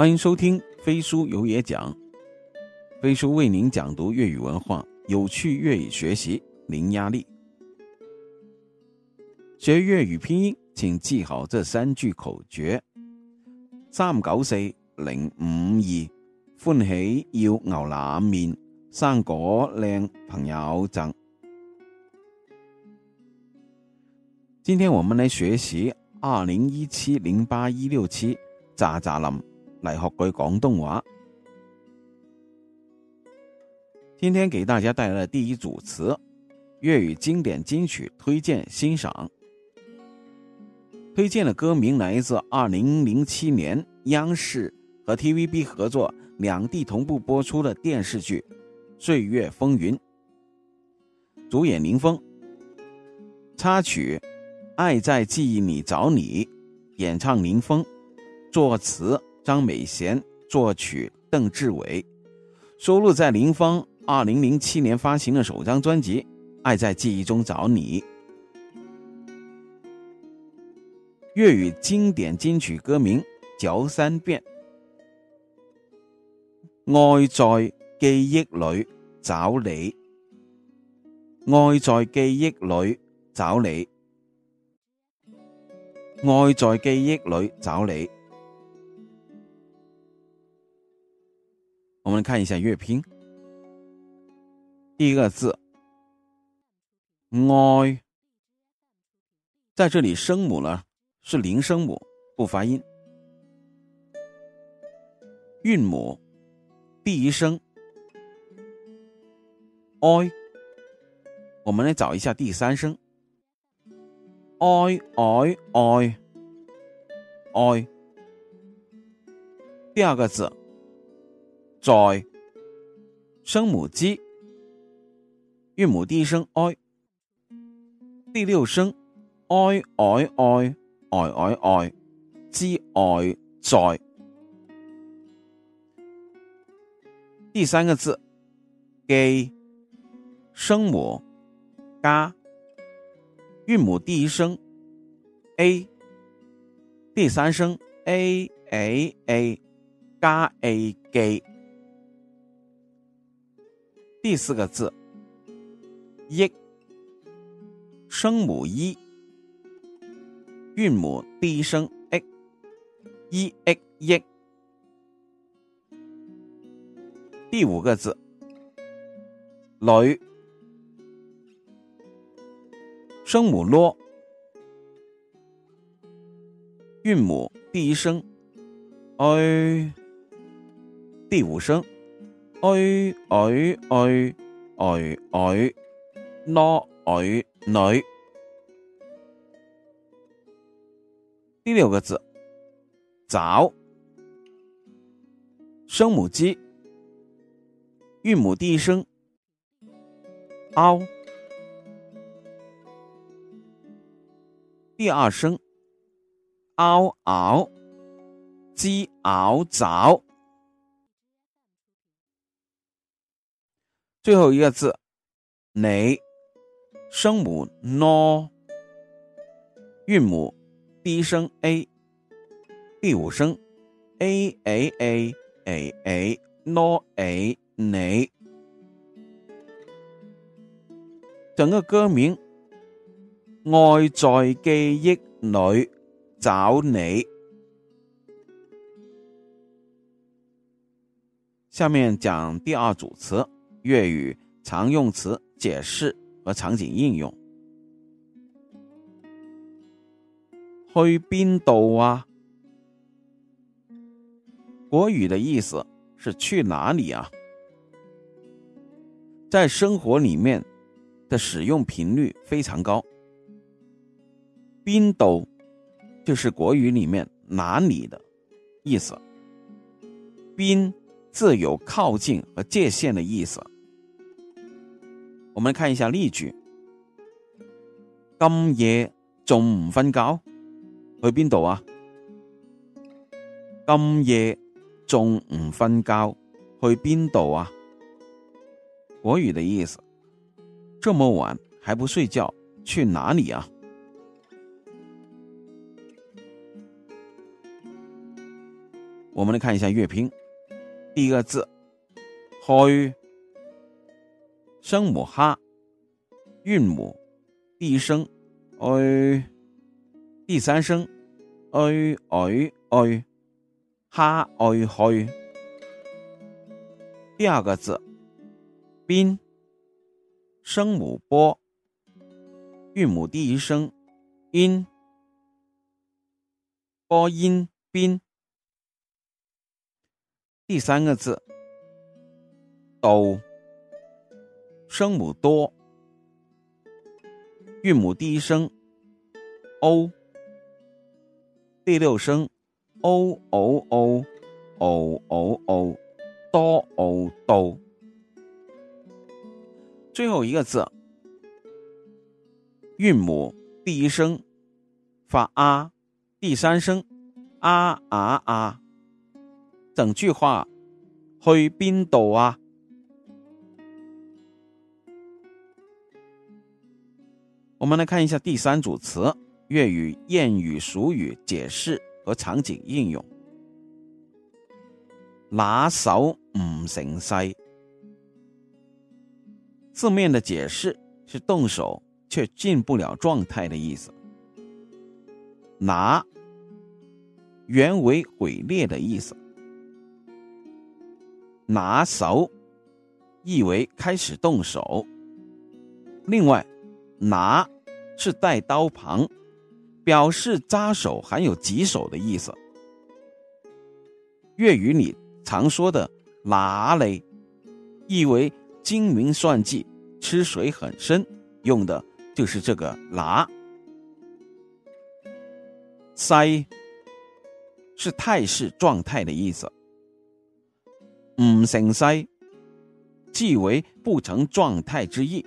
欢迎收听飞书有野讲。飞书为您讲读粤语文化，有趣粤语学习零压力。学粤语拼音，请记好这三句口诀：三九四零五二，欢喜要牛腩面，生果靓朋友赠。今天我们来学习二零一七零八一六七渣渣林。来学句广东话。今天给大家带来的第一组词，粤语经典金曲推荐欣赏。推荐的歌名来自二零零七年央视和 TVB 合作两地同步播出的电视剧《岁月风云》，主演林峰。插曲《爱在记忆里找你》，演唱林峰，作词。张美贤作曲，邓志伟收录在林芳二零零七年发行的首张专辑《爱在记忆中找你》粤语经典金曲歌名，嚼三遍。爱在记忆里找你，爱在记忆里找你，爱在记忆里找你。我们来看一下乐拼，第一个字 “oi”，在这里声母呢是零声母，不发音。韵母第一声 “oi”，我们来找一下第三声 “oi oi oi oi”。第二个字。在生母鸡，韵母第一声 i，第六声 i i i i i i，之爱在，第三个字，g，声母 g，韵母第一声 a，第三声 a a a，g a g。第四个字，一，声母一，韵母第一声一，一一一。第五个字，女，声母咯。韵母第一声，哎，第五声。哎哎哎哎哎，男哎女。第六个字，爪。声母鸡，韵母第一声 a 第二声 ao 鸡 o j 爪。最后一个字，你，声母 n，o 韵母第一声 a，第五声 a a a a a n o a 你整个歌名，爱在记忆里找你。下面讲第二组词。粤语常用词解释和场景应用。去边度啊？国语的意思是去哪里啊？在生活里面的使用频率非常高。边度就是国语里面哪里的意思。边自有靠近和界限的意思。我们来看一下例句。今夜仲唔瞓觉？去边度啊？今夜仲唔瞓觉？去边度啊？国语的意思：这么晚还不睡觉，去哪里啊？我们来看一下乐拼。第一个字“开。声母哈，韵母第一声，ai，第三声，ai a 哈 ai ai。第二个字，冰，声母波韵母第一声音，波音 i 第三个字，都。声母多，韵母第一声，o，第六声，o o o o o o，多 o 多，最后一个字，韵母第一声，发啊，第三声，啊啊啊，整句话，去边度啊？我们来看一下第三组词：粤语谚语俗语解释和场景应用。拿手唔成西，字面的解释是动手却进不了状态的意思。拿原为毁灭的意思，拿手意为开始动手。另外。拿，是带刀旁，表示扎手，含有棘手的意思。粤语里常说的“拿嘞”，意为精明算计、吃水很深，用的就是这个“拿”。塞，是态势、状态的意思。唔成塞，即为不成状态之意。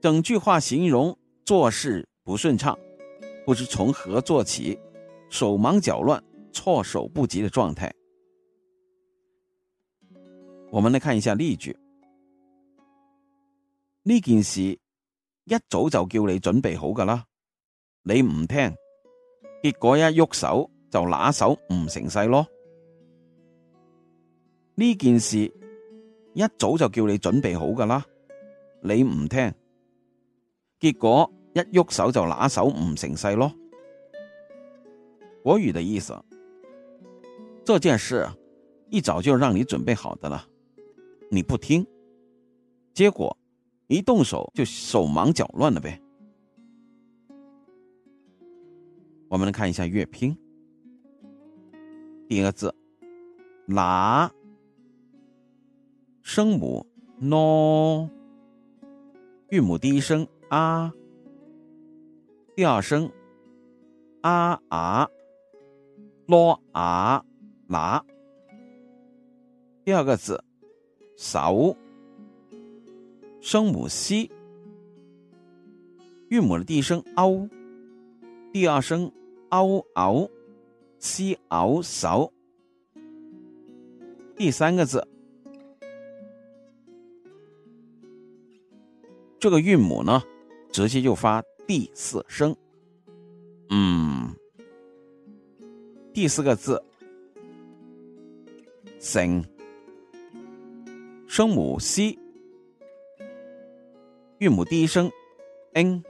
整句话形容做事不顺畅，不知从何做起，手忙脚乱、措手不及的状态。我们来看一下例句：呢件事一早就叫你准备好噶啦，你唔听，结果一喐手就拿手唔成势咯。呢件事一早就叫你准备好噶啦，你唔听。结果一喐手就拿手唔成势咯。国语的意思，这件事一早就让你准备好的了，你不听，结果一动手就手忙脚乱了呗。我们来看一下乐拼，第一个字拿，声母 n，o 韵母第一声。啊，第二声，啊啊，咯啊拿，第二个字手，声母 c，韵母的第一声 o 第二声 ao ao，c ao 扫，第三个字，这个韵母呢？直接就发第四声，嗯，第四个字，sing，声母 c，韵母第一声，n，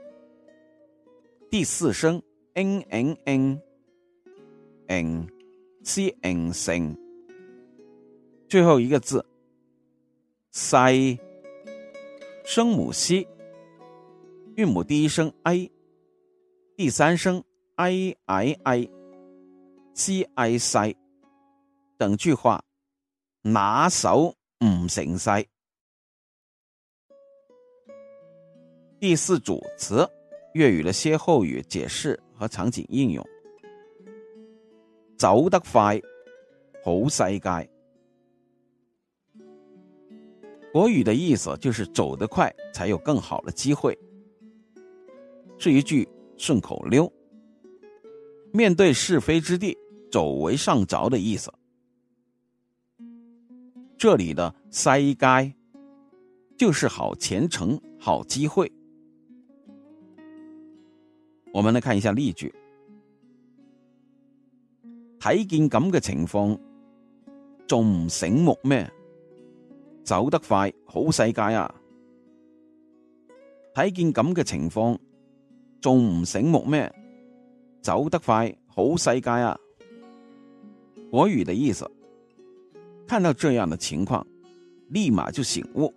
第四声，n n n，n，c n s n 最后一个字 s 声母 c。韵母第一声 a，第三声 i i i，c i c，等句话，拿手唔成塞。第四组词，粤语的歇后语解释和场景应用。走得快，好世界。国语的意思就是走得快，才有更好的机会。是一句顺口溜，面对是非之地，走为上着的意思。这里的塞街就是好前程、好机会。我们来看一下例句，睇见咁嘅情况仲唔醒目咩？走得快，好世界啊！睇见咁嘅情况。仲唔醒目咩？走得快，好世界啊！国语的意思，看到这样的情况，立马就醒悟，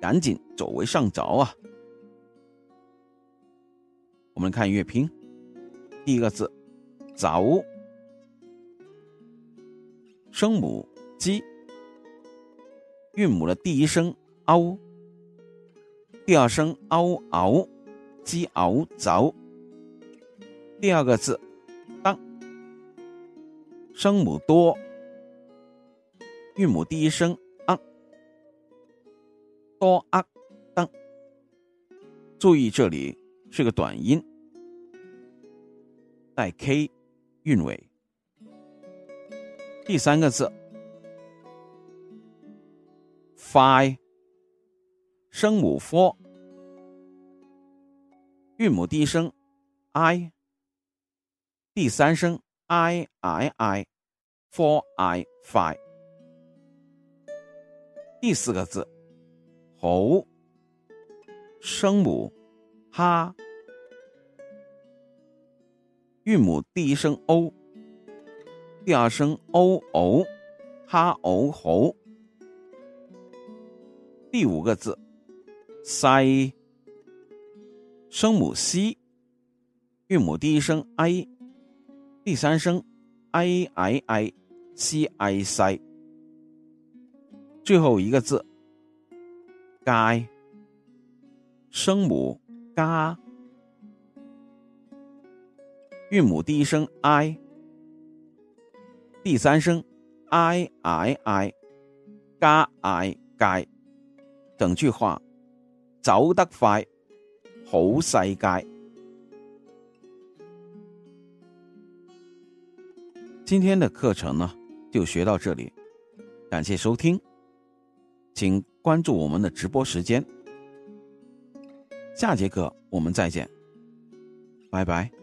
赶紧走为上着啊！我们看乐拼，第一个字早，声母鸡”，韵母的第一声 a 第二声 ao 鸡熬走，第二个字当，声母多，韵母第一声啊，多啊，当。注意这里是个短音，带 k 韵尾。第三个字，fi，声母 f。韵母第一声，i。第三声，i i i。four i five。第四个字，喉。声母，哈。韵母第一声 o。第二声 o o，哈 o 喉。第五个字，塞。声母 c，韵母第一声 i，第三声 i i i，c i c。最后一个字，该。声母 g，韵母第一声 i，第三声 i i i，g i g。整句话，走得快。好塞街。今天的课程呢，就学到这里，感谢收听，请关注我们的直播时间，下节课我们再见，拜拜。